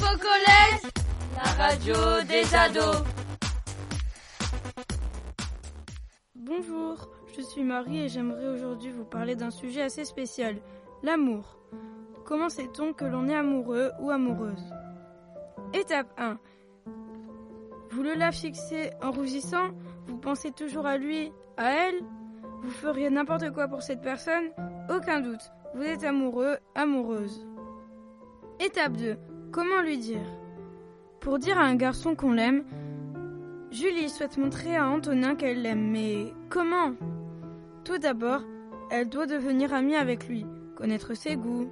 La radio des ados. Bonjour, je suis Marie et j'aimerais aujourd'hui vous parler d'un sujet assez spécial, l'amour. Comment sait-on que l'on est amoureux ou amoureuse? Étape 1. Vous le la fixez en rougissant Vous pensez toujours à lui, à elle Vous feriez n'importe quoi pour cette personne Aucun doute, vous êtes amoureux, amoureuse. Étape 2. Comment lui dire? Pour dire à un garçon qu'on l'aime, Julie souhaite montrer à Antonin qu'elle l'aime, mais comment? Tout d'abord, elle doit devenir amie avec lui, connaître ses goûts.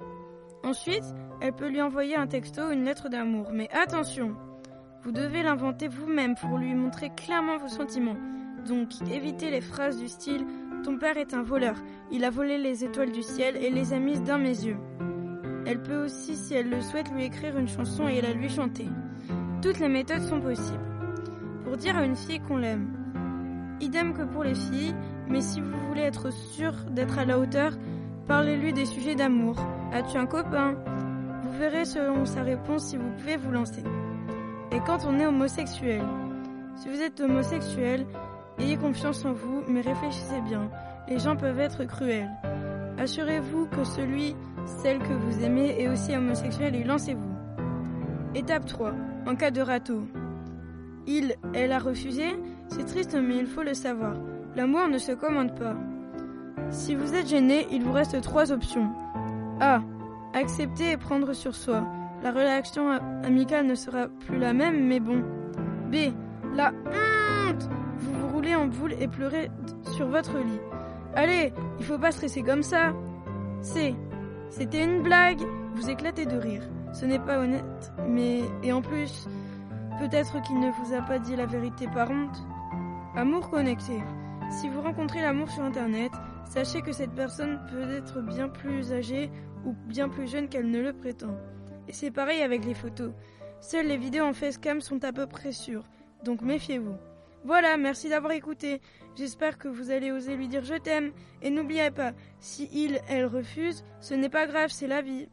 Ensuite, elle peut lui envoyer un texto ou une lettre d'amour, mais attention Vous devez l'inventer vous-même pour lui montrer clairement vos sentiments. Donc, évitez les phrases du style Ton père est un voleur, il a volé les étoiles du ciel et les a mises dans mes yeux. Elle peut aussi, si elle le souhaite, lui écrire une chanson et la lui chanter. Toutes les méthodes sont possibles. Pour dire à une fille qu'on l'aime. Idem que pour les filles, mais si vous voulez être sûr d'être à la hauteur, parlez-lui des sujets d'amour. As-tu un copain? Vous verrez selon sa réponse si vous pouvez vous lancer. Et quand on est homosexuel Si vous êtes homosexuel, ayez confiance en vous, mais réfléchissez bien. Les gens peuvent être cruels. Assurez-vous que celui, celle que vous aimez est aussi homosexuel et lancez-vous. Étape 3. En cas de râteau. Il, elle a refusé? C'est triste mais il faut le savoir. L'amour ne se commande pas. Si vous êtes gêné, il vous reste trois options. A. Accepter et prendre sur soi. La relation amicale ne sera plus la même, mais bon. B. La honte Vous vous roulez en boule et pleurez sur votre lit. Allez, il faut pas stresser comme ça. C. C'était une blague. Vous éclatez de rire. Ce n'est pas honnête, mais... Et en plus, peut-être qu'il ne vous a pas dit la vérité par honte. Amour connecté. Si vous rencontrez l'amour sur Internet, sachez que cette personne peut être bien plus âgée ou bien plus jeune qu'elle ne le prétend. Et c'est pareil avec les photos. Seules les vidéos en facecam sont à peu près sûres, donc méfiez-vous. Voilà, merci d'avoir écouté. J'espère que vous allez oser lui dire je t'aime. Et n'oubliez pas, si il, elle refuse, ce n'est pas grave, c'est la vie.